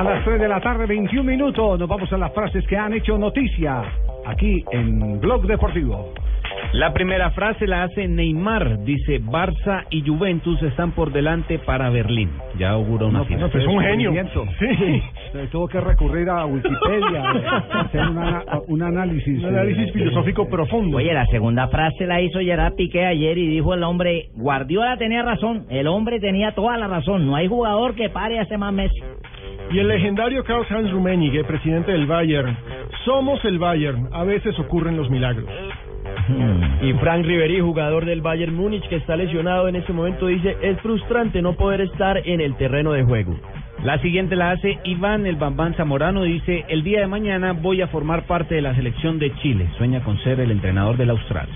A las 3 de la tarde, 21 minutos, nos vamos a las frases que han hecho noticia aquí en Blog Deportivo. La primera frase la hace Neymar, dice Barça y Juventus están por delante para Berlín. Ya augura una final. es un genio. Sí. Tuvo que recurrir a Wikipedia, hacer una- un análisis. Un análisis filosófico profundo. Oye, la segunda frase la hizo Gerard Piqué ayer y dijo el hombre, Guardiola tenía razón, el hombre tenía toda la razón, no hay jugador que pare a ese más Messi. Y el legendario Karl-Heinz Rummenigge, presidente del Bayern. Somos el Bayern. A veces ocurren los milagros. Y Frank Ribery, jugador del Bayern Múnich, que está lesionado en este momento, dice, es frustrante no poder estar en el terreno de juego. La siguiente la hace Iván el Bambán Zamorano, dice el día de mañana voy a formar parte de la selección de Chile. Sueña con ser el entrenador del Austral.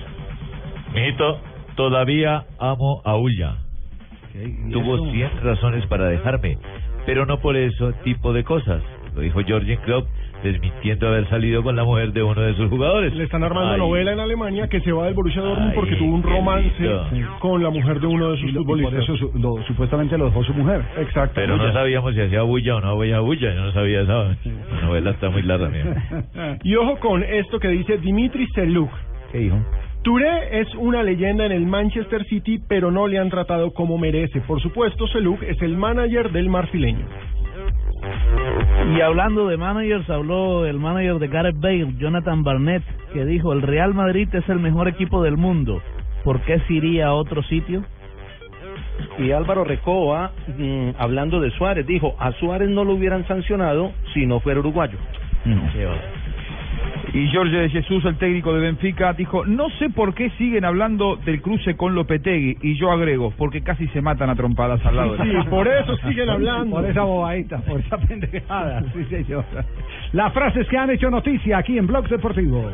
Mijito, todavía amo a Ulla. Tuvo 100 razones para dejarme, pero no por eso tipo de cosas. Lo dijo Jorgen Klopp, desmintiendo haber salido con la mujer de uno de sus jugadores. Le están armando Ay, novela en Alemania que se va del Borussia Dortmund Ay, porque tuvo un romance lindo. con la mujer de uno de sus Y, por futbolistas. eso su- lo- supuestamente lo dejó su mujer. Exacto. Pero no sabíamos si hacía bulla o no hacía bulla. Yo no sabía esa. La novela está muy larga, mía. Y ojo con esto que dice Dimitri Seluk. ¿Qué dijo? Touré es una leyenda en el Manchester City, pero no le han tratado como merece. Por supuesto, Seluk es el manager del marfileño. Y hablando de managers, habló el manager de Gareth Bale, Jonathan Barnett, que dijo, el Real Madrid es el mejor equipo del mundo. ¿Por qué se iría a otro sitio? Y Álvaro Recoba, mm, hablando de Suárez, dijo, a Suárez no lo hubieran sancionado si no fuera uruguayo. Y Jorge de Jesús, el técnico de Benfica, dijo, no sé por qué siguen hablando del cruce con Lopetegui. Y yo agrego, porque casi se matan a trompadas al lado. de la- Sí, por eso siguen hablando. Por esa bobadita, por esa pendejada. Sí, señor. Las frases que han hecho noticia aquí en Blog Deportivo.